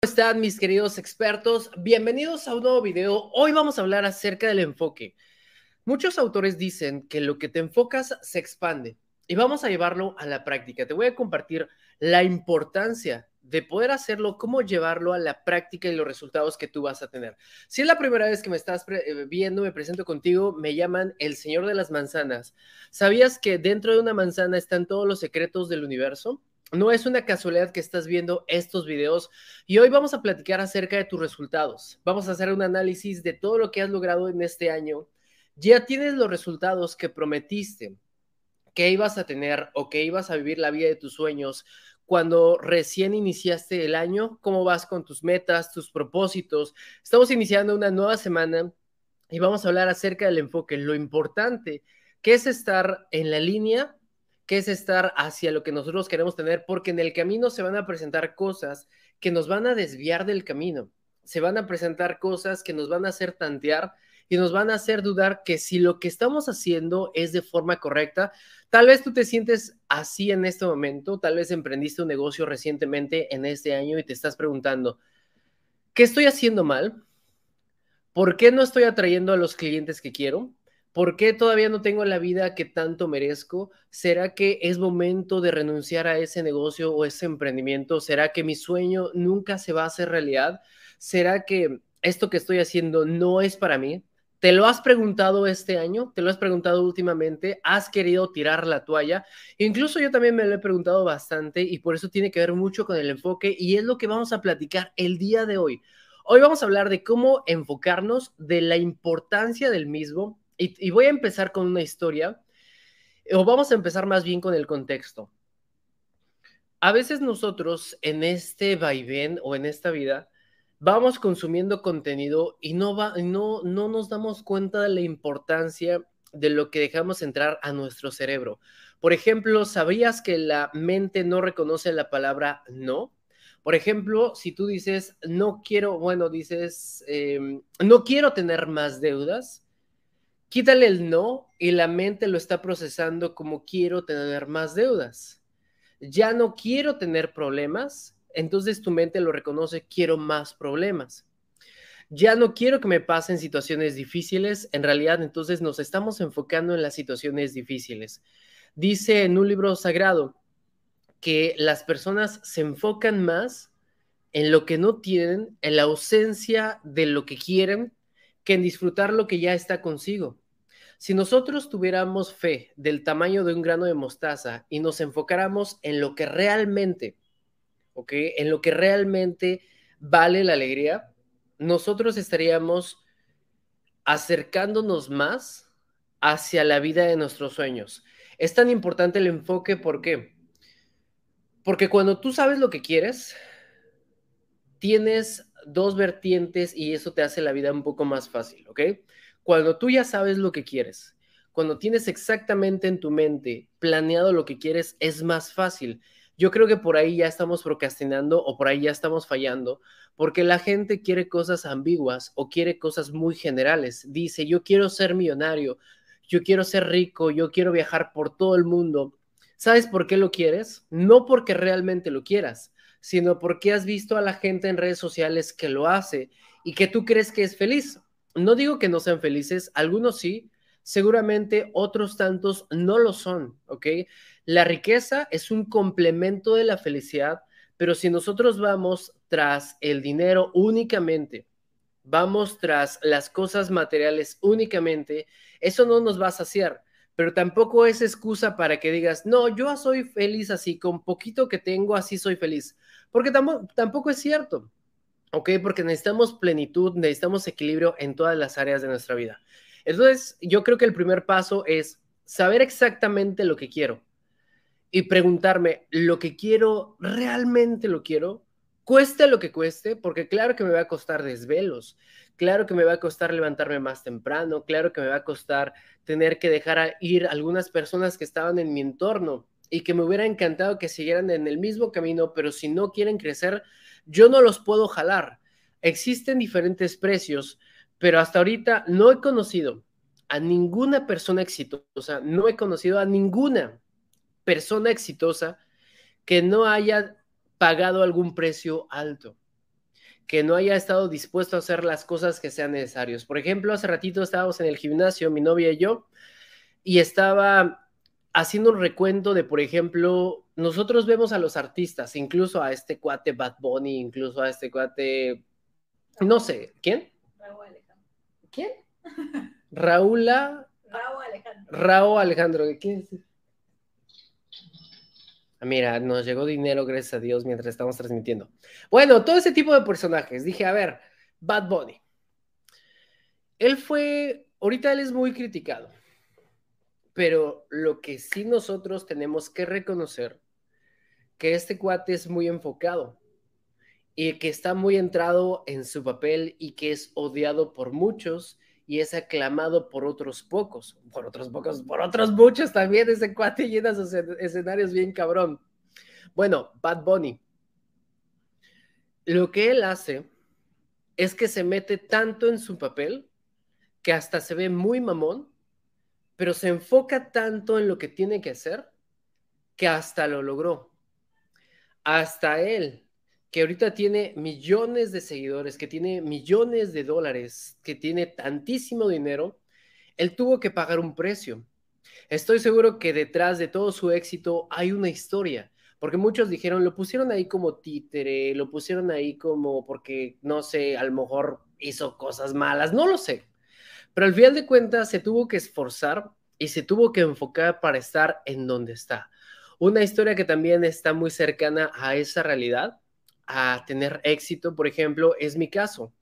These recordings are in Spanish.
¿Cómo están mis queridos expertos? Bienvenidos a un nuevo video. Hoy vamos a hablar acerca del enfoque. Muchos autores dicen que lo que te enfocas se expande y vamos a llevarlo a la práctica. Te voy a compartir la importancia de poder hacerlo, cómo llevarlo a la práctica y los resultados que tú vas a tener. Si es la primera vez que me estás eh, viendo, me presento contigo, me llaman el Señor de las Manzanas. ¿Sabías que dentro de una manzana están todos los secretos del universo? No es una casualidad que estás viendo estos videos y hoy vamos a platicar acerca de tus resultados. Vamos a hacer un análisis de todo lo que has logrado en este año. Ya tienes los resultados que prometiste que ibas a tener o que ibas a vivir la vida de tus sueños cuando recién iniciaste el año. ¿Cómo vas con tus metas, tus propósitos? Estamos iniciando una nueva semana y vamos a hablar acerca del enfoque, lo importante que es estar en la línea que es estar hacia lo que nosotros queremos tener, porque en el camino se van a presentar cosas que nos van a desviar del camino, se van a presentar cosas que nos van a hacer tantear y nos van a hacer dudar que si lo que estamos haciendo es de forma correcta, tal vez tú te sientes así en este momento, tal vez emprendiste un negocio recientemente en este año y te estás preguntando, ¿qué estoy haciendo mal? ¿Por qué no estoy atrayendo a los clientes que quiero? ¿Por qué todavía no tengo la vida que tanto merezco? ¿Será que es momento de renunciar a ese negocio o ese emprendimiento? ¿Será que mi sueño nunca se va a hacer realidad? ¿Será que esto que estoy haciendo no es para mí? ¿Te lo has preguntado este año? ¿Te lo has preguntado últimamente? ¿Has querido tirar la toalla? Incluso yo también me lo he preguntado bastante y por eso tiene que ver mucho con el enfoque y es lo que vamos a platicar el día de hoy. Hoy vamos a hablar de cómo enfocarnos, de la importancia del mismo y, voy a empezar con una historia, o vamos a empezar más bien con el contexto. A veces nosotros en este vaivén o en esta vida vamos consumiendo contenido y no, va, no, no nos damos cuenta de la importancia de lo que dejamos entrar a nuestro cerebro. Por ejemplo, ¿sabías que la mente no reconoce la palabra no? Por ejemplo, si tú dices, no quiero, bueno, dices, em, no quiero tener más deudas, Quítale el no y la mente lo está procesando como quiero tener más deudas. Ya no quiero tener problemas, entonces tu mente lo reconoce, quiero más problemas. Ya no quiero que me pasen situaciones difíciles, en realidad entonces nos estamos enfocando en las situaciones difíciles. Dice en un libro sagrado que las personas se enfocan más en lo que no tienen, en la ausencia de lo que quieren, que en disfrutar lo que ya está consigo. Si nosotros tuviéramos fe del tamaño de un grano de mostaza y nos enfocáramos en lo que realmente, ¿ok? En lo que realmente vale la alegría, nosotros estaríamos acercándonos más hacia la vida de nuestros sueños. Es tan importante el enfoque, ¿por qué? Porque cuando tú sabes lo que quieres, tienes dos vertientes y eso te hace la vida un poco más fácil, ¿ok? Cuando tú ya sabes lo que quieres, cuando tienes exactamente en tu mente planeado lo que quieres, es más fácil. Yo creo que por ahí ya estamos procrastinando o por ahí ya estamos fallando, porque la gente quiere cosas ambiguas o quiere cosas muy generales. Dice, yo quiero ser millonario, yo quiero ser rico, yo quiero viajar por todo el mundo. ¿Sabes por qué lo quieres? No porque realmente lo quieras, sino porque has visto a la gente en redes sociales que lo hace y que tú crees que es feliz. No digo que no sean felices, algunos sí, seguramente otros tantos no lo son, ¿ok? La riqueza es un complemento de la felicidad, pero si nosotros vamos tras el dinero únicamente, vamos tras las cosas materiales únicamente, eso no nos va a saciar pero tampoco es excusa para que digas, no, yo soy feliz así, con poquito que tengo, así soy feliz. Porque tampoco, es cierto, ¿ok? Porque necesitamos plenitud, necesitamos equilibrio en todas las áreas de nuestra vida. Entonces, yo creo que el primer paso es saber exactamente lo que quiero y preguntarme, ¿lo que quiero realmente lo quiero? Cueste lo que cueste, porque claro que me va a costar desvelos, claro que me va a costar levantarme más temprano, claro que me va a costar tener que dejar ir algunas personas que estaban en mi entorno y que me hubiera encantado que siguieran en el mismo camino, pero si no quieren crecer, yo no los puedo jalar. Existen diferentes precios, pero hasta ahorita no he conocido a ninguna persona exitosa, no he conocido a ninguna persona exitosa que no haya pagado algún precio alto. Que no haya estado dispuesto a hacer las cosas que sean necesarias. Por ejemplo, hace ratito estábamos en el gimnasio, mi novia y yo, y estaba haciendo un recuento de, por ejemplo, nosotros vemos a los artistas, incluso a este cuate Bad Bunny, incluso a este cuate, no sé, ¿quién? Raúl Alejandro. ¿Quién? Raúl Raúl Alejandro. Raúl Alejandro, ¿quién es? Ah, Mira, nos llegó dinero, gracias a Dios, mientras estamos transmitiendo. Bueno, todo ese tipo de personajes. Dije, a ver, Bad Bunny. Él fue, ahorita él es muy criticado, pero lo que sí nosotros tenemos que reconocer, que este cuate es muy enfocado y que está muy entrado en su papel y que es odiado por muchos y es aclamado por otros pocos, por otros pocos, por otros muchos también. Ese cuate llena sus escenarios bien cabrón. Bueno, Bad Bunny. Lo que él hace es que se mete tanto en su papel que hasta se ve muy mamón, pero se enfoca tanto en lo que tiene que hacer que hasta lo logró. Hasta él que ahorita tiene millones de seguidores, que tiene millones de dólares, que tiene tantísimo dinero, él tuvo que pagar un precio. Estoy seguro que detrás de todo su éxito hay una historia, porque muchos dijeron, lo pusieron ahí como títere, lo pusieron ahí como porque, no sé, a lo mejor hizo cosas malas, no lo sé. Pero al final de cuentas se tuvo que esforzar y se tuvo que enfocar para estar en donde está. Una historia que también está muy cercana a esa realidad a tener éxito, por ejemplo, es mi caso.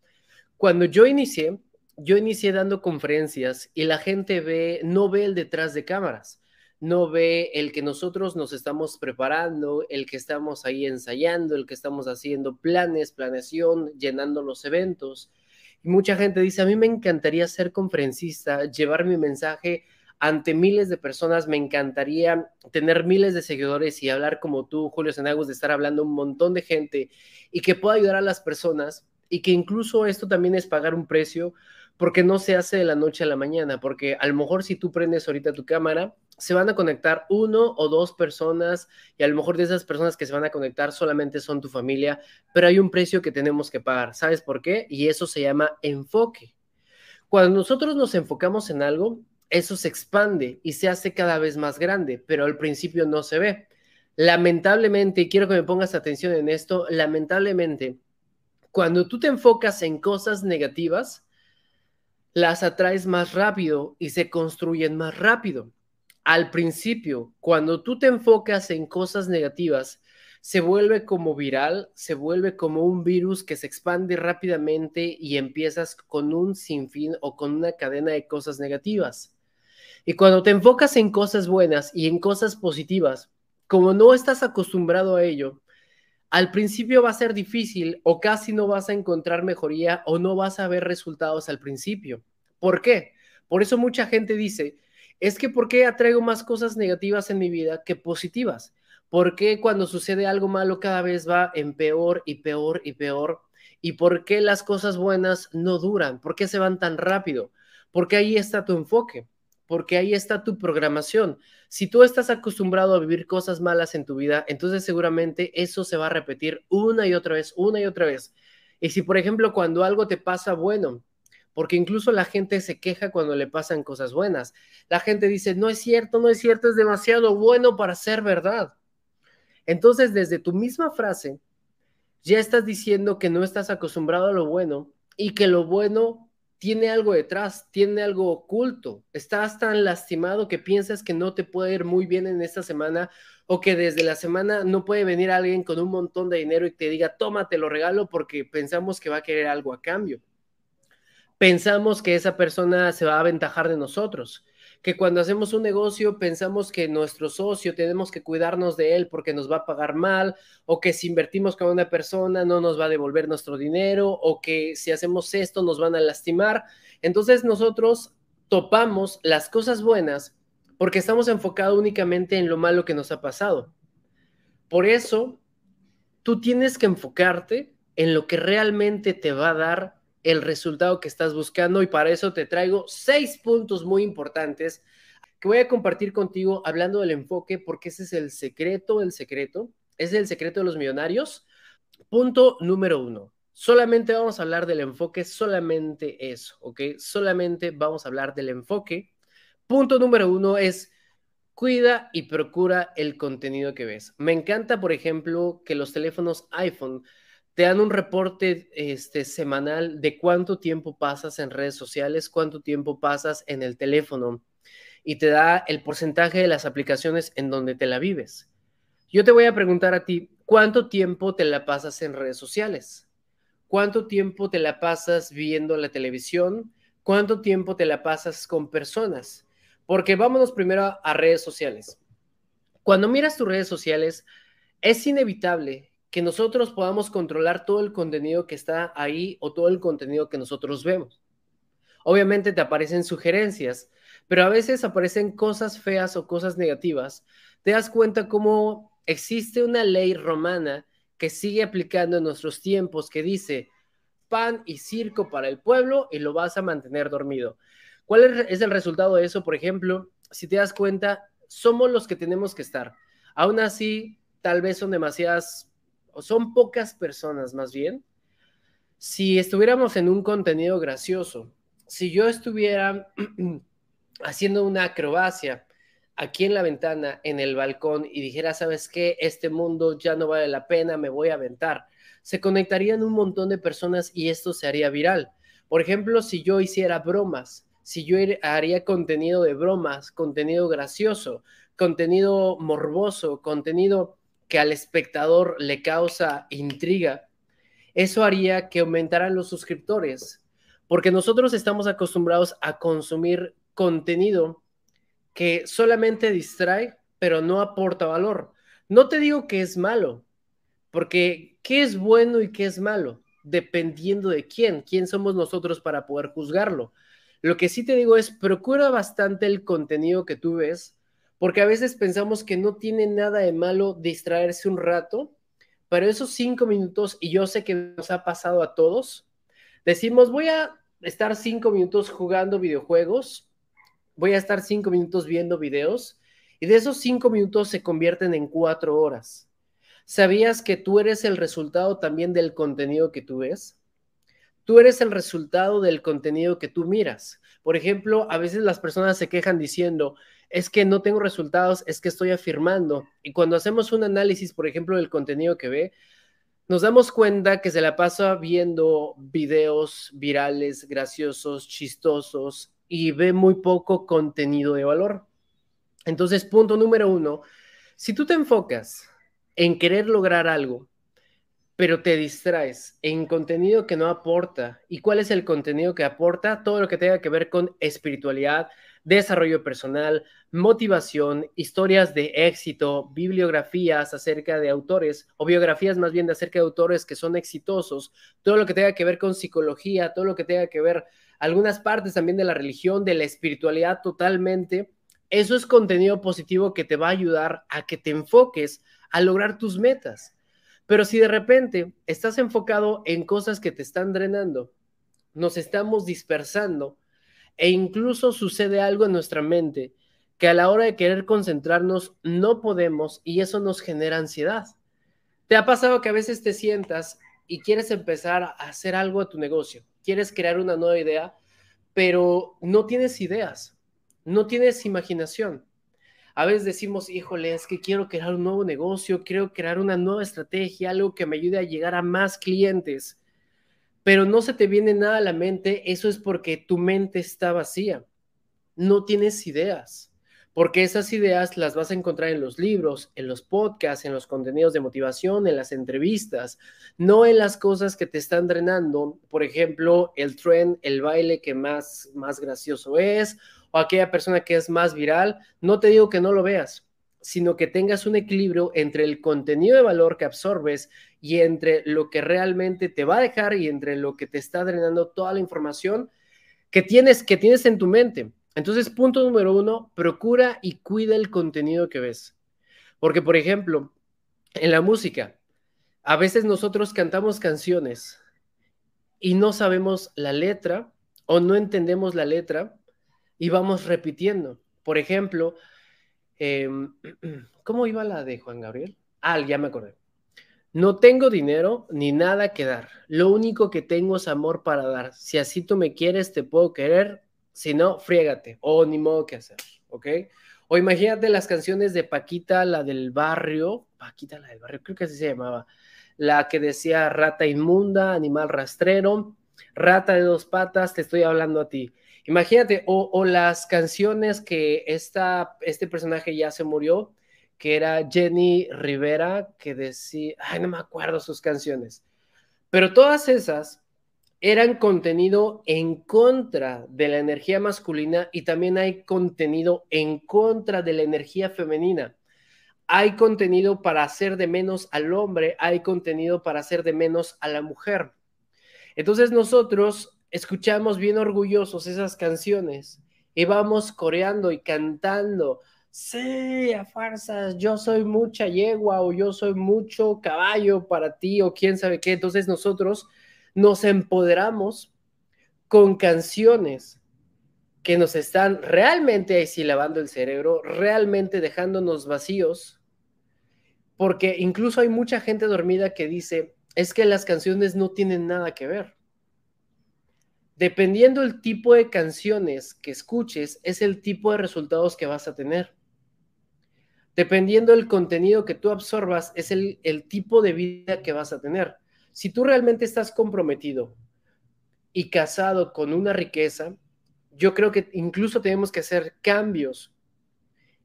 Cuando yo inicié, yo inicié dando conferencias y la gente ve, no ve el detrás de cámaras, no ve el que nosotros nos estamos preparando, el que estamos ahí ensayando, el que estamos haciendo planes, planeación, llenando los eventos. Y mucha gente dice, a mí me encantaría ser conferencista, llevar mi mensaje ante miles de personas. Me encantaría tener miles de seguidores y hablar como tú, Julio Senagos, de estar hablando un montón de gente y que pueda ayudar a las personas y que incluso esto también es pagar un precio porque no se hace de la noche a la mañana, porque a lo mejor si tú prendes ahorita tu cámara, se van a conectar uno o dos personas y a lo mejor de esas personas que se van a conectar solamente son tu familia, pero hay un precio que tenemos que pagar. ¿Sabes por qué? Y eso se llama enfoque. Cuando nosotros nos enfocamos en algo, eso se expande y se hace cada vez más grande, pero al principio no se ve. Lamentablemente, y quiero que me pongas atención en esto, lamentablemente, cuando tú te enfocas en cosas negativas, las atraes más rápido y se construyen más rápido. Al principio, cuando tú te enfocas en cosas negativas, se vuelve como viral, se vuelve como un virus que se expande rápidamente y empiezas con un sinfín o con una cadena de cosas negativas. Y cuando te enfocas en cosas buenas y en cosas positivas, como no estás acostumbrado a ello, al principio va a ser difícil o casi no vas a encontrar mejoría o no vas a ver resultados al principio. ¿Por qué? Por eso mucha gente dice, es que ¿por qué atraigo más cosas negativas en mi vida que positivas? ¿Por qué cuando sucede algo malo cada vez va en peor y peor y peor? ¿Y por qué las cosas buenas no duran? ¿Por qué se van tan rápido? Porque ahí está tu enfoque porque ahí está tu programación. Si tú estás acostumbrado a vivir cosas malas en tu vida, entonces seguramente eso se va a repetir una y otra vez, una y otra vez. Y si, por ejemplo, cuando algo te pasa bueno, porque incluso la gente se queja cuando le pasan cosas buenas. La gente dice, no es cierto, no es cierto, es demasiado bueno para ser verdad. Entonces, desde tu misma frase, ya estás diciendo que no estás acostumbrado a lo bueno y que lo bueno tiene algo detrás, tiene algo oculto. Estás tan lastimado que piensas que no te puede ir muy bien en esta semana o que desde la semana no puede venir alguien con un montón de dinero y te diga, toma, te lo regalo porque pensamos que va a querer algo a cambio. Pensamos que esa persona se va a aventajar de nosotros que cuando hacemos un negocio pensamos que nuestro socio tenemos que cuidarnos de él porque nos va a pagar mal, o que si invertimos con una persona no nos va a devolver nuestro dinero, o que si hacemos esto nos van a lastimar. Entonces nosotros topamos las cosas buenas porque estamos enfocados únicamente en lo malo que nos ha pasado. Por eso, tú tienes que enfocarte en lo que realmente te va a dar el resultado que estás buscando y para eso te traigo seis puntos muy importantes que voy a compartir contigo hablando del enfoque porque ese es el secreto, el secreto, es el secreto de los millonarios. Punto número uno, Solamente vamos a hablar del enfoque, solamente eso, ¿ok? Solamente vamos a hablar del enfoque. Punto número uno es cuida y procura el contenido que ves. Me encanta, por ejemplo, que los teléfonos iPhone te dan un reporte este, semanal de cuánto tiempo pasas en redes sociales, cuánto tiempo pasas en el teléfono y te da el porcentaje de las aplicaciones en donde te la vives. Yo te voy a preguntar a ti, ¿cuánto tiempo te la pasas en redes sociales? ¿Cuánto tiempo te la pasas viendo la televisión? ¿Cuánto tiempo te la pasas con personas? Porque vámonos primero a redes sociales. Cuando miras tus redes sociales, es inevitable que nosotros podamos controlar todo el contenido que está ahí o todo el contenido que nosotros vemos. Obviamente te aparecen sugerencias, pero a veces aparecen cosas feas o cosas negativas. Te das cuenta cómo existe una ley romana que sigue aplicando en nuestros tiempos que dice pan y circo para el pueblo y lo vas a mantener dormido. ¿Cuál es el resultado de eso? Por ejemplo, si te das cuenta, somos los que tenemos que estar. Aún así, tal vez son demasiadas son pocas personas más bien, si estuviéramos en un contenido gracioso, si yo estuviera haciendo una acrobacia aquí en la ventana, en el balcón, y dijera, ¿sabes qué? Este mundo ya no vale la pena, me voy a aventar. Se conectarían un montón de personas y esto se haría viral. Por ejemplo, si yo hiciera bromas, si yo haría contenido de bromas, contenido gracioso, contenido morboso, contenido que al espectador le causa intriga, eso haría que aumentaran los suscriptores, porque nosotros estamos acostumbrados a consumir contenido que solamente distrae, pero no aporta valor. No te digo que es malo, porque ¿qué es bueno y qué es malo? Dependiendo de quién, quién somos nosotros para poder juzgarlo. Lo que sí te digo es, procura bastante el contenido que tú ves, porque a veces pensamos que no tiene nada de malo distraerse un rato, pero esos cinco minutos, y yo sé que nos ha pasado a todos, decimos, voy a estar cinco minutos jugando videojuegos, voy a estar cinco minutos viendo videos, y de esos cinco minutos se convierten en cuatro horas. ¿Sabías que tú eres el resultado también del contenido que tú ves? Tú eres el resultado del contenido que tú miras. Por ejemplo, a veces las personas se quejan diciendo, es que no tengo resultados, es que estoy afirmando. Y cuando hacemos un análisis, por ejemplo, del contenido que ve, nos damos cuenta que se la pasa viendo videos virales, graciosos, chistosos y ve muy poco contenido de valor. Entonces, punto número uno, si tú te enfocas en querer lograr algo, pero te distraes en contenido que no aporta, ¿y cuál es el contenido que aporta? Todo lo que tenga que ver con espiritualidad, desarrollo personal, motivación, historias de éxito, bibliografías acerca de autores o biografías más bien de acerca de autores que son exitosos, todo lo que tenga que ver con psicología, todo lo que tenga que ver algunas partes también de la religión, de la espiritualidad totalmente. Eso es contenido positivo que te va a ayudar a que te enfoques a lograr tus metas. Pero si de repente estás enfocado en cosas que te están drenando, nos estamos dispersando, e incluso sucede algo en nuestra mente que a la hora de querer concentrarnos no podemos y eso nos genera ansiedad. ¿Te ha pasado que a veces te sientas y quieres empezar a hacer algo a tu negocio? Quieres crear una nueva idea, pero no tienes ideas, no tienes imaginación. A veces decimos, híjole, es que quiero crear un nuevo negocio, quiero crear una nueva estrategia, algo que me ayude a llegar a más clientes pero no se te viene nada a la mente, eso es porque tu mente está vacía. No tienes ideas, porque esas ideas las vas a encontrar en los libros, en los podcasts, en los contenidos de motivación, en las entrevistas, no en las cosas que te están drenando. Por ejemplo, el trend, el baile que más, más gracioso es, o aquella persona que es más viral. No te digo que no lo veas, sino que tengas un equilibrio entre el contenido de valor que absorbes y entre lo que realmente te va a dejar y entre lo que te está drenando toda la información que tienes, que tienes en tu mente. Entonces, punto número uno, procura y cuida el contenido que ves. Porque, por ejemplo, en la música, a veces nosotros cantamos canciones y no sabemos la letra o no entendemos la letra y vamos repitiendo. Por ejemplo, Em, ¿Cómo iba la de Juan Gabriel? Ah, ya me acordé. No tengo dinero ni nada que dar. Lo único que tengo es amor para dar. Si así tú me quieres, te puedo querer. Si no, friégate. O ni modo que hacer. ¿Ok? O imagínate las canciones de Paquita, la del barrio. Paquita, la del barrio, creo que así se llamaba. La que decía rata inmunda, animal rastrero, rata de dos patas, te estoy hablando a ti. Imagínate, o, las canciones que esta, este personaje ya se murió, que era Jenny Rivera, que decía, ay, no me acuerdo sus canciones, pero todas esas eran contenido en contra de la energía masculina y también hay contenido en contra de la energía femenina. Hay contenido para hacer de menos al hombre, hay contenido para hacer de menos a la mujer. Entonces nosotros escuchamos bien orgullosos esas canciones y vamos coreando y cantando sí, a farsas, yo soy mucha yegua o yo soy mucho caballo para ti o quién sabe qué. Entonces nosotros nos empoderamos con canciones que nos están realmente así lavando el cerebro, realmente dejándonos vacíos, porque incluso hay mucha gente dormida que dice, es que las canciones no tienen nada que ver. Dependiendo el tipo de canciones que escuches, es el tipo de resultados que vas a tener. Dependiendo del contenido que tú absorbas, es el, tipo de vida que vas a tener. Si tú realmente estás comprometido y casado con una riqueza, yo creo que incluso tenemos que hacer cambios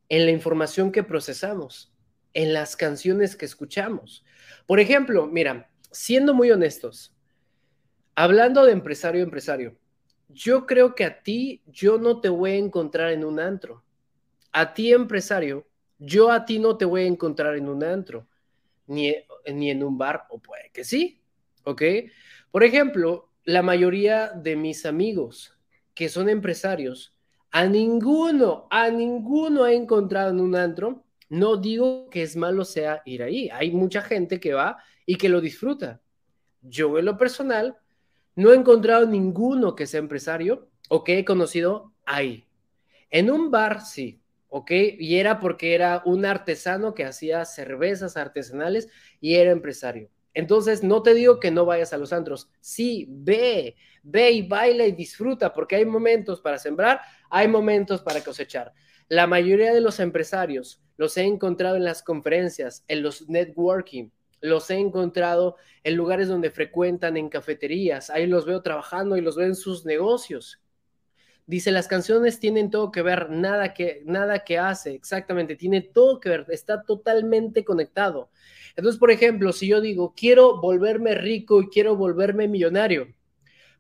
en la información que procesamos, en las canciones que escuchamos. Por ejemplo, mira, siendo muy honestos, hablando de empresario empresario, yo creo que a ti yo no te voy a encontrar en un antro. A ti empresario, yo a ti no te voy a encontrar en un antro, ni, ni en un bar, o puede que sí, ¿ok? Por ejemplo, la mayoría de mis amigos que son empresarios, a ninguno, a ninguno he encontrado en un antro. No digo que es malo sea ir ahí. Hay mucha gente que va y que lo disfruta. Yo en lo personal no he encontrado ninguno que sea empresario o que he conocido ahí. En un bar sí, ¿ok? Y era porque era un artesano que hacía cervezas artesanales y era empresario. Entonces, no te digo que no vayas a los antros, sí, ve, ve y baila y disfruta, porque hay momentos para sembrar, hay momentos para cosechar. La mayoría de los empresarios los he encontrado en las conferencias, en los networking, los he encontrado en lugares donde frecuentan, en cafeterías, ahí los veo trabajando y los veo en sus negocios. Dice, las canciones tienen todo que ver, nada que, nada que hace, exactamente, tiene todo que ver, está totalmente conectado. Entonces, por ejemplo, si yo digo, quiero volverme rico y quiero volverme millonario,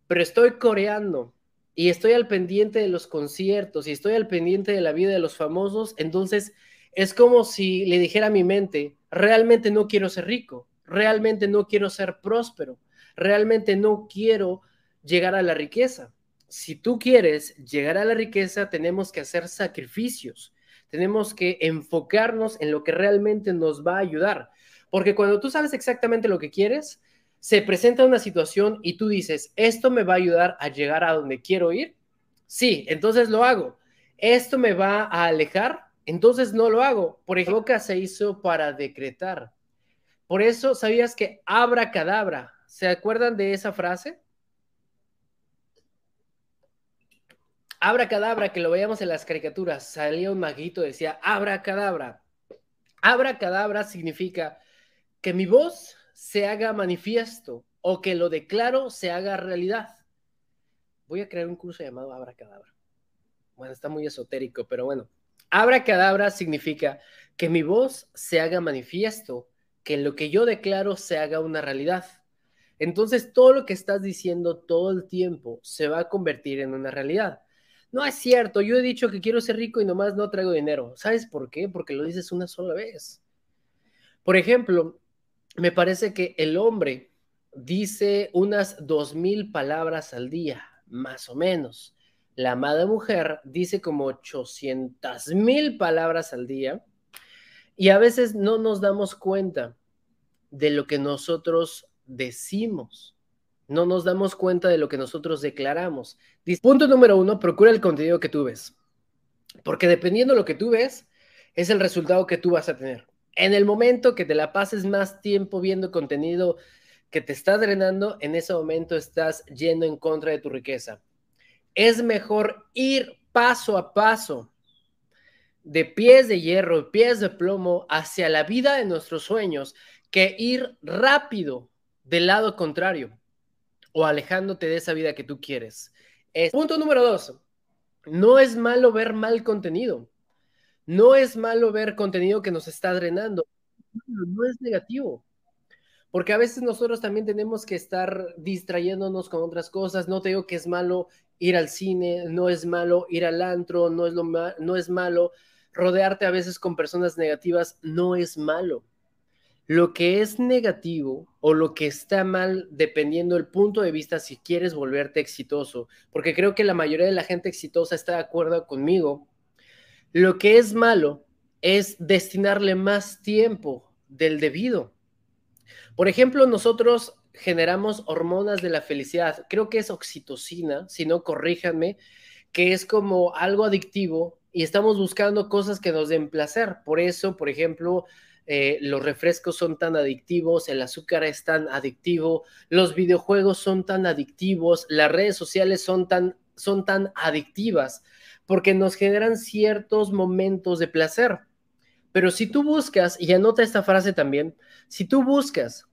pero estoy coreando y estoy al pendiente de los conciertos y estoy al pendiente de la vida de los famosos, entonces es como si le dijera a mi mente, realmente no quiero ser rico, realmente no quiero ser próspero, realmente no quiero llegar a la riqueza si tú quieres llegar a la riqueza, tenemos que hacer sacrificios, tenemos que enfocarnos en lo que realmente nos va a ayudar. Porque cuando tú sabes exactamente lo que quieres, se presenta una situación y tú dices, ¿esto me va a ayudar a llegar a donde quiero ir? Sí, entonces lo hago. ¿Esto me va a alejar? Entonces no lo hago. Por ejemplo, boca se hizo para decretar. Por eso, ¿sabías que abra cadabra? ¿Se acuerdan de esa frase? Abra cadabra, que lo veíamos en las caricaturas, salía un maguito, decía, abra cadabra. Abra cadabra significa que mi voz se haga manifiesto o que lo declaro se haga realidad. Voy a crear un curso llamado Abra cadabra. Bueno, está muy esotérico, pero bueno. Abra cadabra significa que mi voz se haga manifiesto, que lo que yo declaro se haga una realidad. Entonces, todo lo que estás diciendo todo el tiempo se va a convertir en una realidad. No es cierto, yo he dicho que quiero ser rico y nomás no traigo dinero. ¿Sabes por qué? Porque lo dices una sola vez. Por ejemplo, me parece que el hombre dice unas dos mil palabras al día, más o menos. La amada mujer dice como ochocientas mil palabras al día y a veces no nos damos cuenta de lo que nosotros decimos no nos damos cuenta de lo que nosotros declaramos. Punto número uno, procura el contenido que tú ves. Porque dependiendo de lo que tú ves, es el resultado que tú vas a tener. En el momento que te la pases más tiempo viendo contenido que te está drenando, en ese momento estás yendo en contra de tu riqueza. Es mejor ir paso a paso, de pies de hierro, pies de plomo, hacia la vida de nuestros sueños, que ir rápido del lado contrario o alejándote de esa vida que tú quieres. punto número dos, no es malo ver mal contenido. No es malo ver contenido que nos está drenando. No es negativo. Porque a veces nosotros también tenemos que estar distrayéndonos con otras cosas. No te digo que es malo ir al cine, no es malo ir al antro, no es, lo no es malo rodearte a veces con personas negativas, no es malo. Lo que es negativo o lo que está mal, dependiendo del punto de vista, si quieres volverte exitoso, porque creo que la mayoría de la gente exitosa está de acuerdo conmigo, lo que es malo es destinarle más tiempo del debido. Por ejemplo, nosotros generamos hormonas de la felicidad, creo que es oxitocina, si no, corríjanme, que es como algo adictivo y estamos buscando cosas que nos den placer. Por eso, por ejemplo, eh, los refrescos son tan adictivos, el azúcar es tan adictivo, los videojuegos son tan adictivos, las redes sociales son tan, son tan adictivas, porque nos generan ciertos momentos de placer. Pero si tú buscas, y anota esta frase también, si tú buscas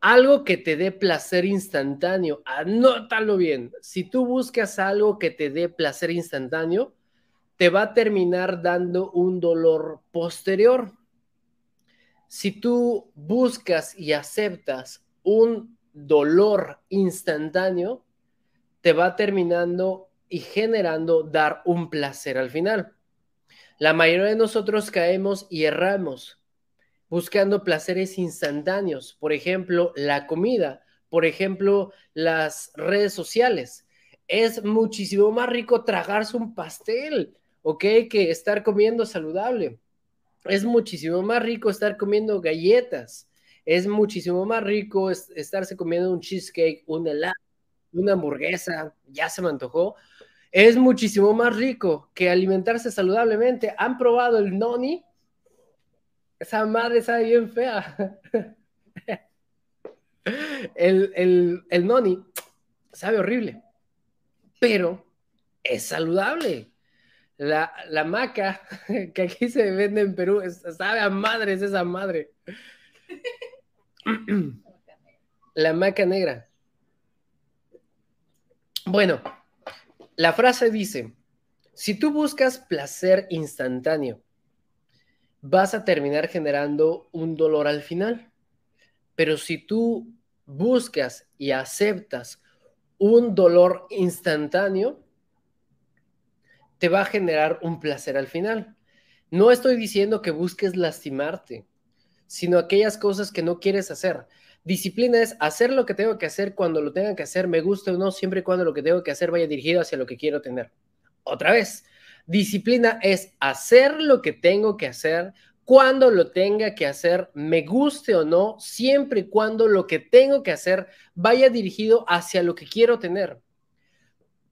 algo que te dé placer instantáneo, anótalo bien, si tú buscas algo que te dé placer instantáneo, te va a terminar dando un dolor posterior si tú buscas y aceptas un dolor instantáneo, te va terminando y generando dar un placer al final. La mayoría de nosotros caemos y erramos buscando placeres instantáneos, por ejemplo, la comida, por ejemplo, las redes sociales. Es muchísimo más rico tragarse un pastel, ¿ok? Que estar comiendo saludable es muchísimo más rico estar comiendo galletas, es muchísimo más rico estarse comiendo un cheesecake, un helado, una hamburguesa, ya se me antojó. Es muchísimo más rico que alimentarse saludablemente. ¿Han probado el noni? Esa madre sabe bien fea. el, el, el noni sabe horrible, pero es saludable. La, la maca que aquí se vende en Perú, sabe a madres esa madre. La maca negra. Bueno, la frase dice, si tú buscas placer instantáneo, vas a terminar generando un dolor al final. Pero si tú buscas y aceptas un dolor instantáneo, te va a generar un placer al final. No estoy diciendo que busques lastimarte, sino aquellas cosas que no quieres hacer. Disciplina es hacer lo que tengo que hacer cuando lo tenga que hacer, me guste o no, siempre y cuando lo que tengo que hacer vaya dirigido hacia lo que quiero tener. Otra vez, disciplina es hacer lo que tengo que hacer cuando lo tenga que hacer, me guste o no, siempre y cuando lo que tengo que hacer vaya dirigido hacia lo que quiero tener.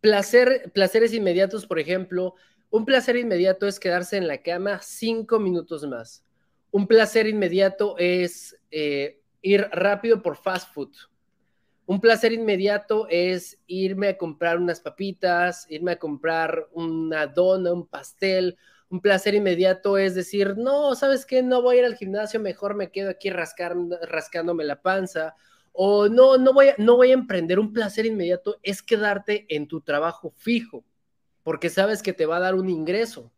Placer, placeres inmediatos, por ejemplo, un placer inmediato es quedarse en la cama cinco minutos más. Un placer inmediato es eh, ir rápido por fast food. Un placer inmediato es irme a comprar unas papitas, irme a comprar una dona, un pastel. Un placer inmediato es decir, no, ¿sabes qué? No voy a ir al gimnasio, mejor me quedo aquí rascándome la panza o no, no voy, a, no voy a emprender un placer inmediato, es quedarte en tu trabajo fijo, porque sabes que te va a dar un ingreso.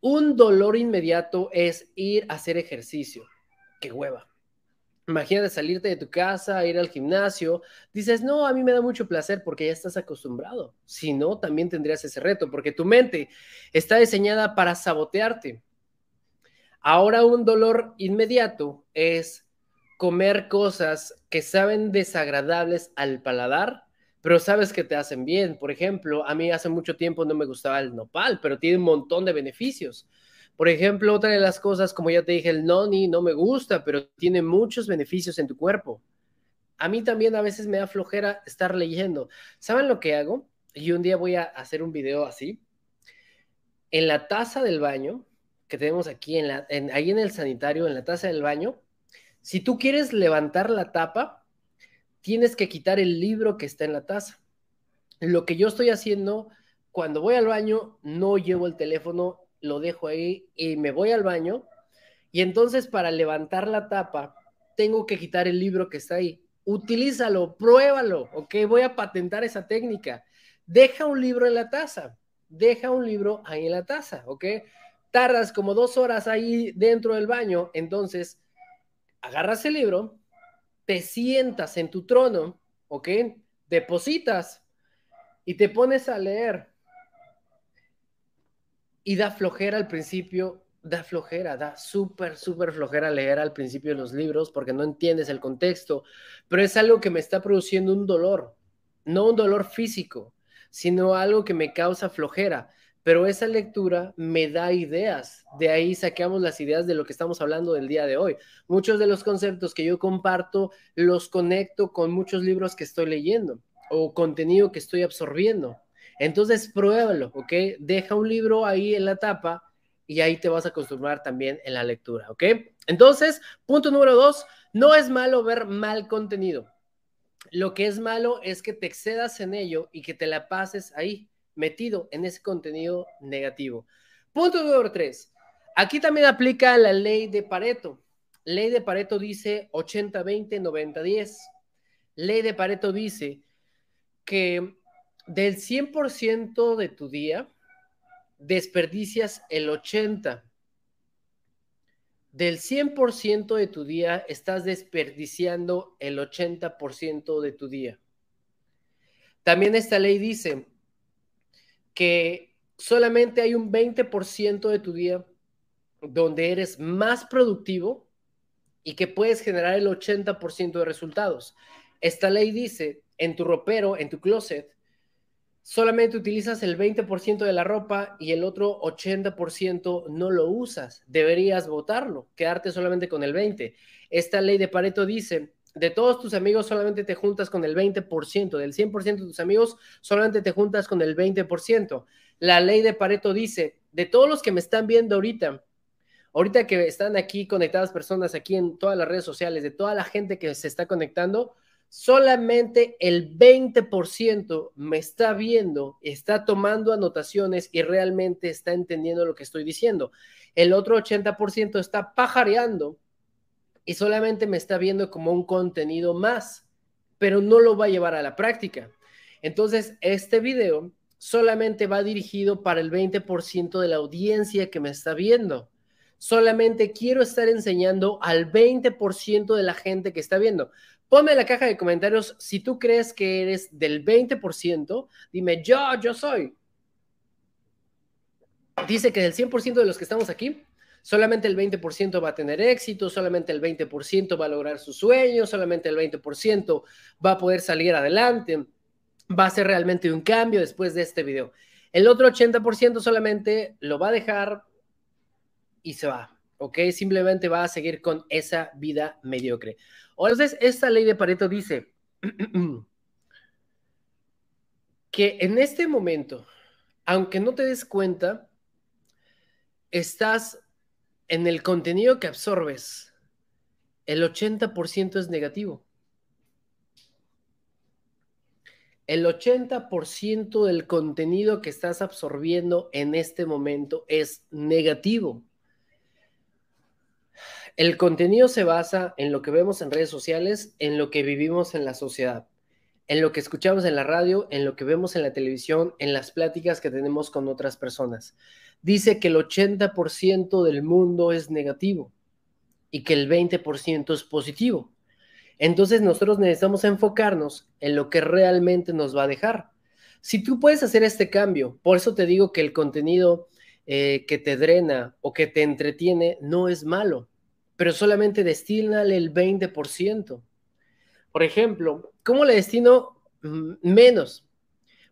Un dolor inmediato es ir a hacer ejercicio. Qué hueva. Imagínate salirte de tu casa, ir al gimnasio. Dices, no, a mí me da mucho placer porque ya estás acostumbrado. Si no, también tendrías ese reto porque tu mente está diseñada para sabotearte. Ahora un dolor inmediato es comer cosas que saben desagradables al paladar, pero sabes que te hacen bien. Por ejemplo, a mí hace mucho tiempo no me gustaba el nopal, pero tiene un montón de beneficios. Por ejemplo, otra de las cosas, como ya te dije, el noni no me gusta, pero tiene muchos beneficios en tu cuerpo. A mí también a veces me da flojera estar leyendo. ¿Saben lo que hago? Y un día voy a hacer un video así. En la taza del baño que tenemos aquí, en la, ahí en el sanitario, en la taza del baño, si tú quieres levantar la tapa, tienes que quitar el libro que está en la taza. Lo que yo estoy haciendo, cuando voy al baño, no llevo el teléfono, lo dejo ahí y me voy al baño. Y entonces para levantar la tapa, tengo que quitar el libro que está ahí. Utilízalo, pruébalo, ¿ok? Voy a patentar esa técnica. Deja un libro en la taza, deja un libro ahí en la taza, ¿ok? Tardas como dos horas ahí dentro del baño, entonces agarras el libro, te sientas en tu trono, ¿ok? Depositas y te pones a leer. Y da flojera al principio, da flojera, da súper, súper flojera leer al principio los libros porque no entiendes el contexto, pero es algo que me está produciendo un dolor, no un dolor físico, sino algo que me causa flojera. Pero esa lectura me da ideas, de ahí sacamos las ideas de lo que estamos hablando del día de hoy. Muchos de los conceptos que yo comparto los conecto con muchos libros que estoy leyendo o contenido que estoy absorbiendo. Entonces, pruébalo, ¿ok? Deja un libro ahí en la tapa y ahí te vas a acostumbrar también en la lectura, ¿ok? Entonces, punto número dos, no es malo ver mal contenido. Lo que es malo es que te excedas en ello y que te la pases ahí, metido en ese contenido negativo. Punto número tres, aquí también aplica la ley de Pareto. Ley de Pareto dice 80-20, 90-10. Ley de Pareto dice que del 100% de tu día, desperdicias el 80%. Del 100% de tu día, estás desperdiciando el 80% de tu día. También esta ley dice que solamente hay un 20% de tu día donde eres más productivo y que puedes generar el 80% de resultados. Esta ley dice, en tu ropero, en tu closet, solamente utilizas el 20% de la ropa y el otro 80% no lo usas. Deberías votarlo, quedarte solamente con el 20%. Esta ley de Pareto dice, de todos tus amigos solamente te juntas con el 20%, del 100% de tus amigos solamente te juntas con el 20%. La ley de Pareto dice, de todos los que me están viendo ahorita, ahorita que están aquí conectadas personas aquí en todas las redes sociales, de toda la gente que se está conectando, solamente el 20% me está viendo, está tomando anotaciones y realmente está entendiendo lo que estoy diciendo. El otro 80% está pajareando y solamente me está viendo como un contenido más, pero no lo va a llevar a la práctica. Entonces, este video solamente va dirigido para el 20% de la audiencia que me está viendo. Solamente quiero estar enseñando al 20% de la gente que está viendo. Ponme en la caja de comentarios si tú crees que eres del 20%. Dime, yo, yo soy. Dice que del 100% de los que estamos aquí, solamente el 20% va a tener éxito, solamente el 20% va a lograr sus sueños, solamente el 20% va a poder salir adelante, va a ser realmente un cambio después de este video. El otro 80% solamente lo va a dejar y se va, ¿ok? Simplemente va a seguir con esa vida mediocre. Entonces, esta ley de Pareto dice que en este momento, aunque no te des cuenta, estás en el contenido que absorbes, el 80% es negativo. El 80% del contenido que estás absorbiendo en este momento es negativo. El contenido se basa en lo que vemos en redes sociales, en lo que vivimos en la sociedad, en lo que escuchamos en la radio, en lo que vemos en la televisión, en las pláticas que tenemos con otras personas. Dice que el 80% del mundo es negativo y que el 20% es positivo. Entonces nosotros necesitamos enfocarnos en lo que realmente nos va a dejar. Si tú puedes hacer este cambio, por eso te digo que el contenido eh, que te drena o que te entretiene no es malo pero solamente destínale el 20%. Por ejemplo, ¿cómo le destino mm, menos?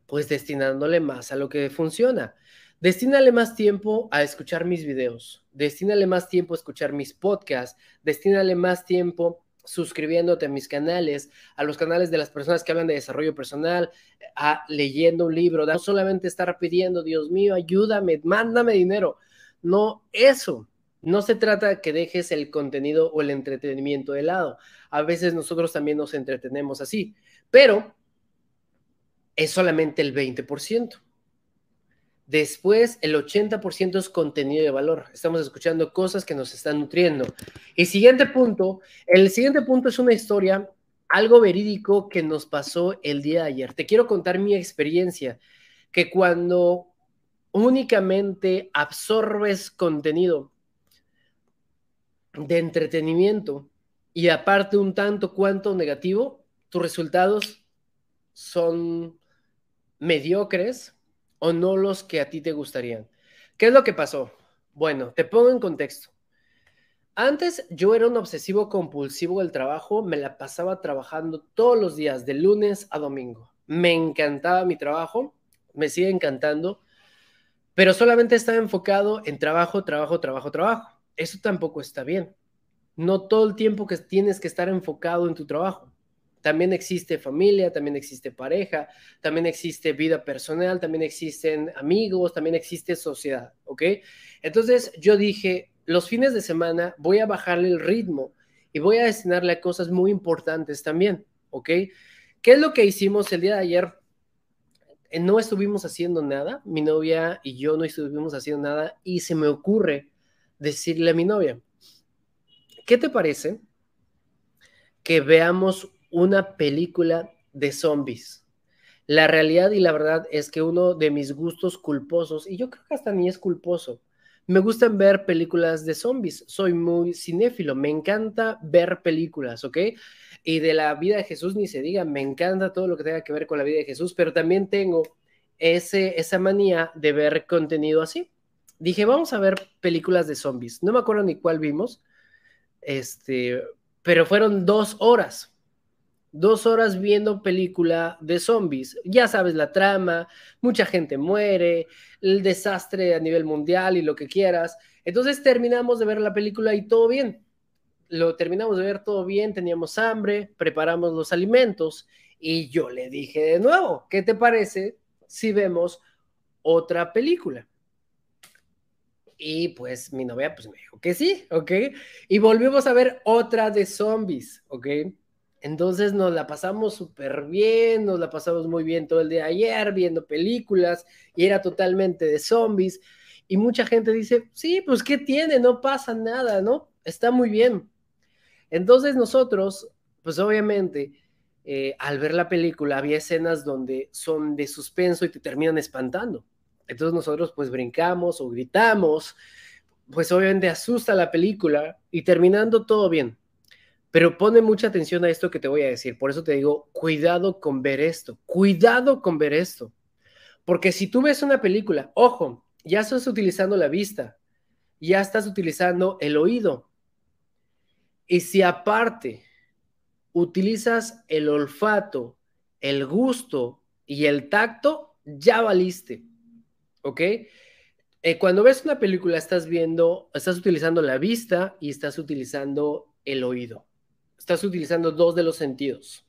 Pues destinándole más a lo que funciona. Destínale más tiempo a escuchar mis videos, destínale más tiempo a escuchar mis podcasts, destínale más tiempo suscribiéndote a mis canales, a los canales de las personas que hablan de desarrollo personal, a leyendo un libro, no solamente estar pidiendo, Dios mío, ayúdame, mándame dinero. no eso. No se trata que dejes el contenido o el entretenimiento de lado. A veces nosotros también nos entretenemos así, pero es solamente el 20%. Después, el 80% es contenido de valor. Estamos escuchando cosas que nos están nutriendo. Y siguiente punto, el siguiente punto es una historia, algo verídico que nos pasó el día de ayer. Te quiero contar mi experiencia, que cuando únicamente absorbes contenido de entretenimiento y aparte un tanto cuanto negativo, tus resultados son mediocres o no los que a ti te gustarían. ¿Qué es lo que pasó? Bueno, te pongo en contexto. Antes yo era un obsesivo compulsivo del trabajo, me la pasaba trabajando todos los días, de lunes a domingo. Me encantaba mi trabajo, me sigue encantando, pero solamente estaba enfocado en trabajo, trabajo, trabajo, trabajo. Eso tampoco está bien. No todo el tiempo que tienes que estar enfocado en tu trabajo. También existe familia, también existe pareja, también existe vida personal, también existen amigos, también existe sociedad, ¿ok? Entonces yo dije, los fines de semana voy a bajarle el ritmo y voy a destinarle a cosas muy importantes también, ¿ok? ¿Qué es lo que hicimos el día de ayer? Eh, no estuvimos haciendo nada, mi novia y yo no estuvimos haciendo nada y se me ocurre decirle a mi novia, ¿qué te parece que veamos una película de zombies. La realidad y la verdad es que uno de mis gustos culposos, y yo creo que hasta ni es culposo, me gustan ver películas de zombies. Soy muy cinéfilo, me encanta ver películas, ¿ok? Y de la vida de Jesús ni se diga, me encanta todo lo que tenga que ver con la vida de Jesús, pero también tengo ese, esa manía de ver contenido así. Dije, vamos a ver películas de zombies. No me acuerdo ni cuál vimos, este, pero fueron dos horas dos horas viendo película de zombies. Ya sabes la trama, mucha gente muere, el desastre a nivel mundial y lo que quieras. Entonces terminamos de ver la película y todo bien. Lo terminamos de ver todo bien, teníamos hambre, preparamos los alimentos y yo le dije de nuevo, ¿qué te parece si vemos otra película? Y pues mi novia pues me dijo que sí, ¿ok? Y volvimos a ver otra de zombies, ¿ok? Entonces nos la pasamos súper bien, nos la pasamos muy bien todo el día ayer viendo películas y era totalmente de zombies. Y mucha gente dice, sí, pues ¿qué tiene? No pasa nada, ¿no? Está muy bien. Entonces nosotros, pues obviamente, eh, al ver la película había escenas donde son de suspenso y te terminan espantando. Entonces nosotros pues brincamos o gritamos, pues obviamente asusta la película y terminando todo bien. Pero pone mucha atención a esto que te voy a decir. Por eso te digo, cuidado con ver esto. Cuidado con ver esto. Porque si tú ves una película, ojo, ya estás utilizando la vista, ya estás utilizando el oído. Y si aparte utilizas el olfato, el gusto y el tacto, ya valiste. ¿Ok? Eh, cuando ves una película, estás viendo, estás utilizando la vista y estás utilizando el oído estás utilizando dos de los sentidos.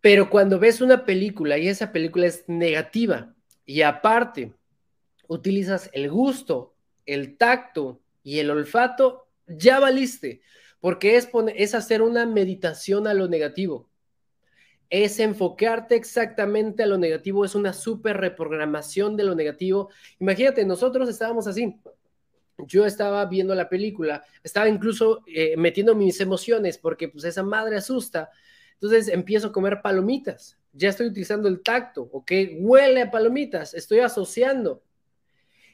Pero cuando ves una película y esa película es negativa y aparte utilizas el gusto, el tacto y el olfato, ya valiste, porque es, es hacer una meditación a lo negativo. Es enfocarte exactamente a lo negativo, es una super reprogramación de lo negativo. Imagínate, nosotros estábamos así, yo estaba viendo la película, estaba incluso eh, metiendo mis emociones porque pues esa madre asusta. Entonces empiezo a comer palomitas. Ya estoy utilizando el tacto, ¿ok? Huele a palomitas, estoy asociando.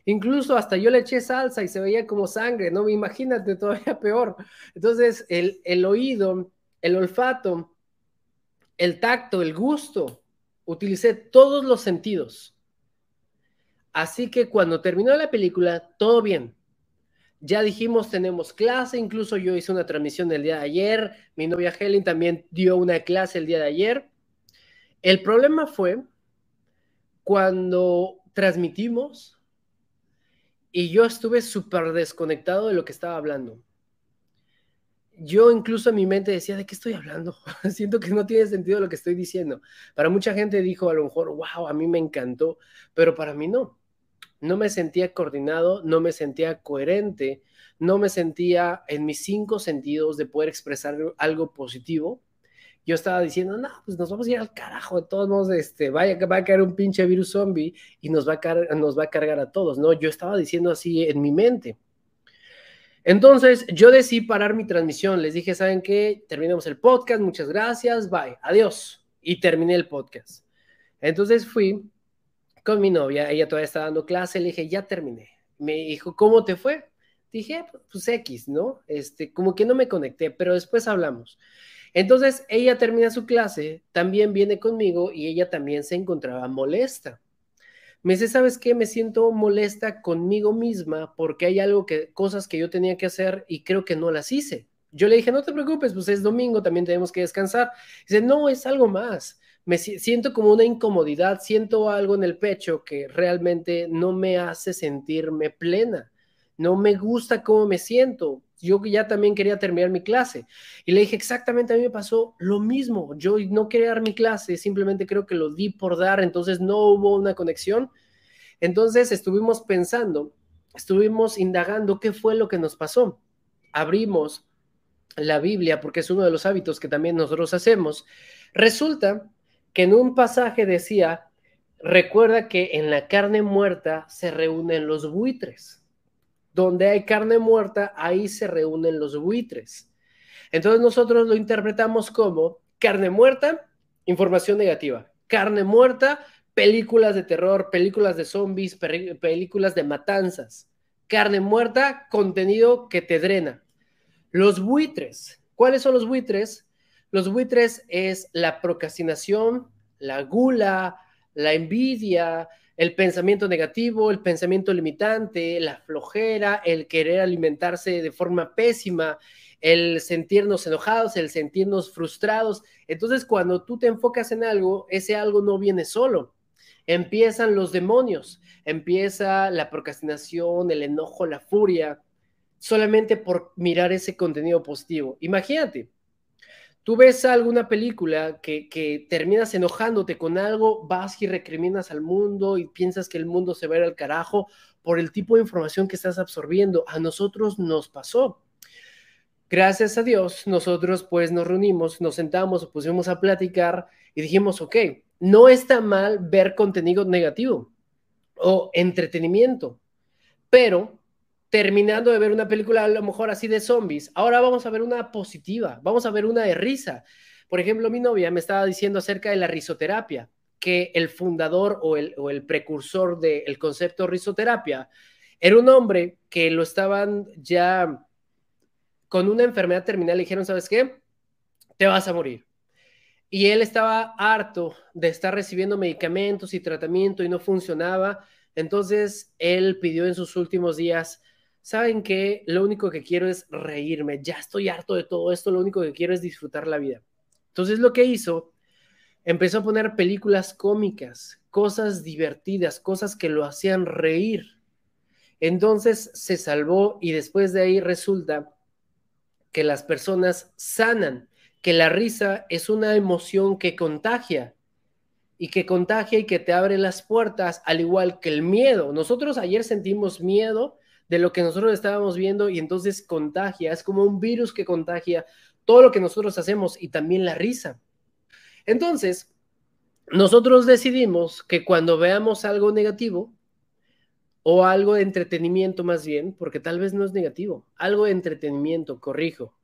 Incluso hasta yo le eché salsa y se veía como sangre, ¿no? Imagínate, todavía peor. Entonces, el, el oído, el olfato, el tacto, el gusto, utilicé todos los sentidos. Así que cuando terminó la película, todo bien. Ya dijimos, tenemos clase, incluso yo hice una transmisión el día de ayer, mi novia Helen también dio una clase el día de ayer. El problema fue cuando transmitimos y yo estuve súper desconectado de lo que estaba hablando. Yo incluso en mi mente decía, ¿de qué estoy hablando? Siento que no tiene sentido lo que estoy diciendo. Para mucha gente dijo a lo mejor, wow, a mí me encantó, pero para mí no no me sentía coordinado, no me sentía coherente, no me sentía en mis cinco sentidos de poder expresar algo positivo. Yo estaba diciendo, no, pues nos vamos a ir al carajo, de todos modos, este, vaya, va a caer un pinche virus zombie y nos va, a nos va a cargar a todos, ¿no? Yo estaba diciendo así en mi mente. Entonces, yo decidí parar mi transmisión. Les dije, ¿saben qué? Terminamos el podcast, muchas gracias, bye, adiós. Y terminé el podcast. Entonces fui con mi novia, ella todavía estaba dando clase, le dije, ya terminé. Me dijo, ¿cómo te fue? Dije, pues X, ¿no? Este, como que no me conecté, pero después hablamos. Entonces ella termina su clase, también viene conmigo y ella también se encontraba molesta. Me dice, ¿sabes qué? Me siento molesta conmigo misma porque hay algo que, cosas que yo tenía que hacer y creo que no las hice. Yo le dije, no te preocupes, pues es domingo, también tenemos que descansar. Dice, no, es algo más me siento como una incomodidad, siento algo en el pecho que realmente no me hace sentirme plena. No me gusta cómo me siento. Yo ya también quería terminar mi clase. Y le dije, exactamente, a mí me pasó lo mismo. Yo no quería dar mi clase, simplemente creo que lo di por dar, entonces no hubo una conexión. Entonces estuvimos pensando, estuvimos indagando qué fue lo que nos pasó. Abrimos la Biblia, porque es uno de los hábitos que también nosotros hacemos. Resulta que en un pasaje decía, recuerda que en la carne muerta se reúnen los buitres. Donde hay carne muerta, ahí se reúnen los buitres. Entonces nosotros lo interpretamos como carne muerta, información negativa. Carne muerta, películas de terror, películas de zombies, películas de matanzas. Carne muerta, contenido que te drena. Los buitres. ¿Cuáles son los buitres? Los buitres es la procrastinación, la gula, la envidia, el pensamiento negativo, el pensamiento limitante, la flojera, el querer alimentarse de forma pésima, el sentirnos enojados, el sentirnos frustrados. Entonces, cuando tú te enfocas en algo, ese algo no viene solo. Empiezan los demonios, empieza la procrastinación, el enojo, la furia, solamente por mirar ese contenido positivo. Imagínate, tú ves alguna película que, terminas enojándote con algo, vas y recriminas al mundo y piensas que el mundo se va a ir al carajo por el tipo de información que estás absorbiendo. A nosotros nos pasó. Gracias a Dios, nosotros pues nos reunimos, nos sentamos, pusimos a platicar y dijimos, ok, no está mal ver contenido negativo o entretenimiento, pero terminando de ver una película a lo mejor así de zombies, ahora vamos a ver una positiva, vamos a ver una de risa. Por ejemplo, mi novia me estaba diciendo acerca de la risoterapia, que el fundador o el, o el precursor del concepto risoterapia era un hombre que lo estaban ya con una enfermedad terminal, le dijeron, ¿sabes qué? Te vas a morir. Y él estaba harto de estar recibiendo medicamentos y tratamiento y no funcionaba. Entonces, él pidió en sus últimos días saben que lo único que quiero es reírme, ya estoy harto de todo esto, lo único que quiero es disfrutar la vida. Entonces lo que hizo, empezó a poner películas cómicas, cosas divertidas, cosas que lo hacían reír. Entonces se salvó y después de ahí resulta que las personas sanan, que la risa es una emoción que contagia y que contagia y que te abre las puertas, al igual que el miedo. Nosotros ayer sentimos miedo de lo que nosotros estábamos viendo y entonces contagia, es como un virus que contagia todo lo que nosotros hacemos y también la risa. Entonces, nosotros decidimos que cuando veamos algo negativo o algo de entretenimiento más bien, porque tal vez no es negativo, algo de entretenimiento, corrijo,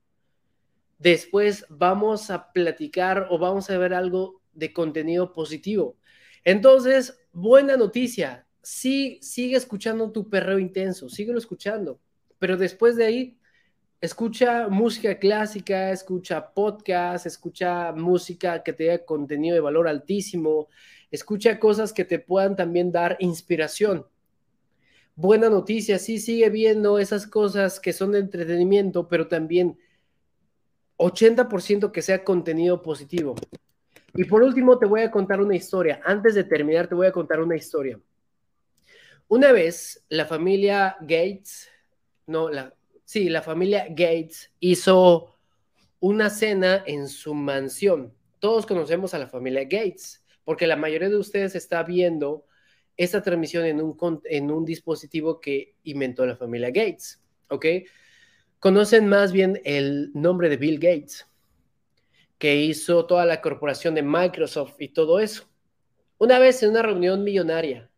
después vamos a platicar o vamos a ver algo de contenido positivo. Entonces, buena noticia, sí, sigue escuchando tu perreo intenso, síguelo escuchando, pero después de ahí, escucha música clásica, escucha podcast, escucha música que te dé contenido de valor altísimo, escucha cosas que te puedan también dar inspiración. Buena noticia, sí, sigue viendo esas cosas que son de entretenimiento, pero también 80% que sea contenido positivo. Y por último, te voy a contar una historia. Antes de terminar, te voy a contar una historia. Una vez la familia Gates, no, la, sí, la familia Gates hizo una cena en su mansión. Todos conocemos a la familia Gates, porque la mayoría de ustedes está viendo esta transmisión en un, en un dispositivo que inventó la familia Gates, ¿ok? Conocen más bien el nombre de Bill Gates, que hizo toda la corporación de Microsoft y todo eso. Una vez en una reunión millonaria,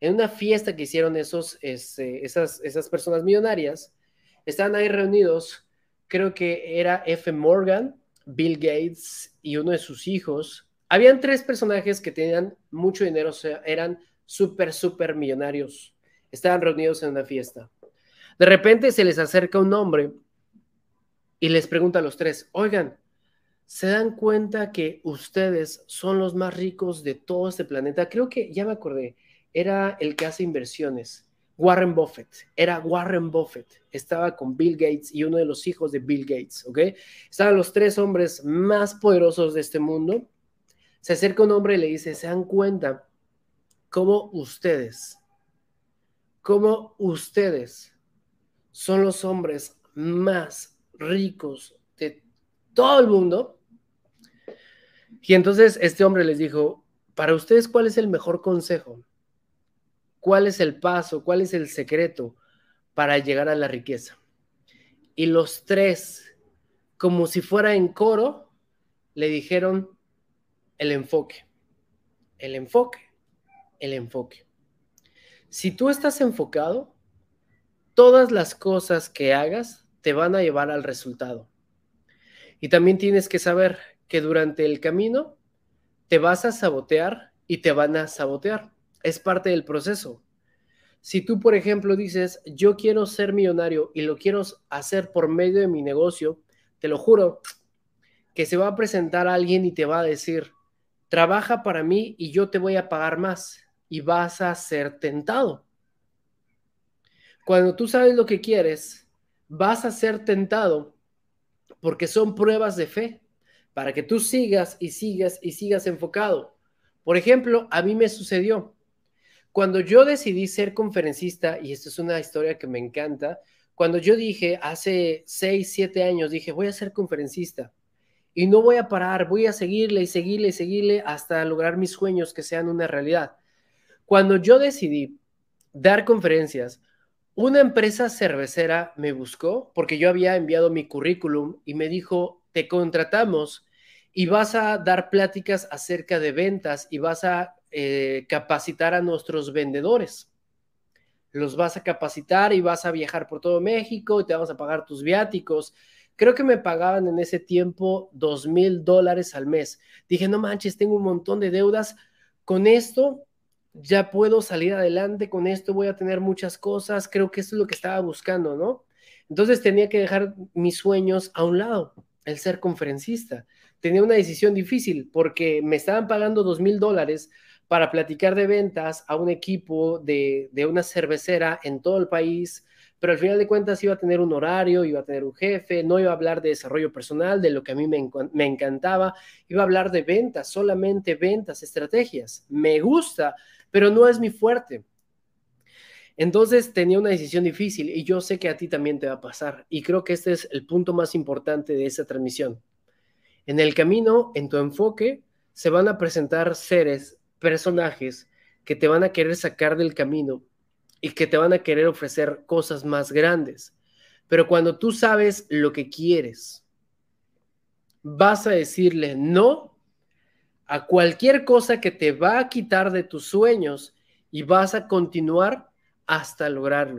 en una fiesta que hicieron esos, este, esas, esas personas millonarias, estaban ahí reunidos, creo que era F. Morgan, Bill Gates y uno de sus hijos. Habían tres personajes que tenían mucho dinero, eran súper, súper millonarios. Estaban reunidos en una fiesta. De repente se les acerca un hombre y les pregunta a los tres, oigan, ¿se dan cuenta que ustedes son los más ricos de todo este planeta? Creo que ya me acordé, era el que hace inversiones. Warren Buffett, era Warren Buffett, estaba con Bill Gates y uno de los hijos de Bill Gates, ¿ok? Estaban los tres hombres más poderosos de este mundo. Se acerca un hombre y le dice, ¿se dan cuenta cómo ustedes, cómo ustedes son los hombres más ricos de todo el mundo? Y entonces este hombre les dijo, para ustedes, ¿cuál es el mejor consejo? ¿Cuál es el paso? ¿Cuál es el secreto para llegar a la riqueza? Y los tres, como si fuera en coro, le dijeron el enfoque, el enfoque, el enfoque. Si tú estás enfocado, todas las cosas que hagas te van a llevar al resultado. Y también tienes que saber que durante el camino te vas a sabotear y te van a sabotear es parte del proceso. Si tú, por ejemplo, dices, yo quiero ser millonario y lo quiero hacer por medio de mi negocio, te lo juro, que se va a presentar alguien y te va a decir, trabaja para mí y yo te voy a pagar más y vas a ser tentado. Cuando tú sabes lo que quieres, vas a ser tentado porque son pruebas de fe para que tú sigas y sigas y sigas enfocado. Por ejemplo, a mí me sucedió. Cuando yo decidí ser conferencista, y esto es una historia que me encanta, cuando yo dije hace 6, 7 años, dije, voy a ser conferencista y no voy a parar, voy a seguirle y seguirle y seguirle hasta lograr mis sueños que sean una realidad. Cuando yo decidí dar conferencias, una empresa cervecera me buscó porque yo había enviado mi currículum y me dijo, te contratamos y vas a dar pláticas acerca de ventas y vas a eh, capacitar a nuestros vendedores. Los vas a capacitar y vas a viajar por todo México y te vamos a pagar tus viáticos. Creo que me pagaban en ese tiempo dos mil dólares al mes. Dije, no manches, tengo un montón de deudas. Con esto ya puedo salir adelante, con esto voy a tener muchas cosas. Creo que eso es lo que estaba buscando, ¿no? Entonces tenía que dejar mis sueños a un lado, el ser conferencista. Tenía una decisión difícil porque me estaban pagando dos mil dólares para platicar de ventas a un equipo de, una cervecera en todo el país, pero al final de cuentas iba a tener un horario, iba a tener un jefe, no iba a hablar de desarrollo personal, de lo que a mí me, me encantaba, iba a hablar de ventas, solamente ventas, estrategias. Me gusta, pero no es mi fuerte. Entonces tenía una decisión difícil y yo sé que a ti también te va a pasar y creo que este es el punto más importante de esa transmisión. En el camino, en tu enfoque, se van a presentar seres personajes que te van a querer sacar del camino y que te van a querer ofrecer cosas más grandes. Pero cuando tú sabes lo que quieres, vas a decirle no a cualquier cosa que te va a quitar de tus sueños y vas a continuar hasta lograrlo.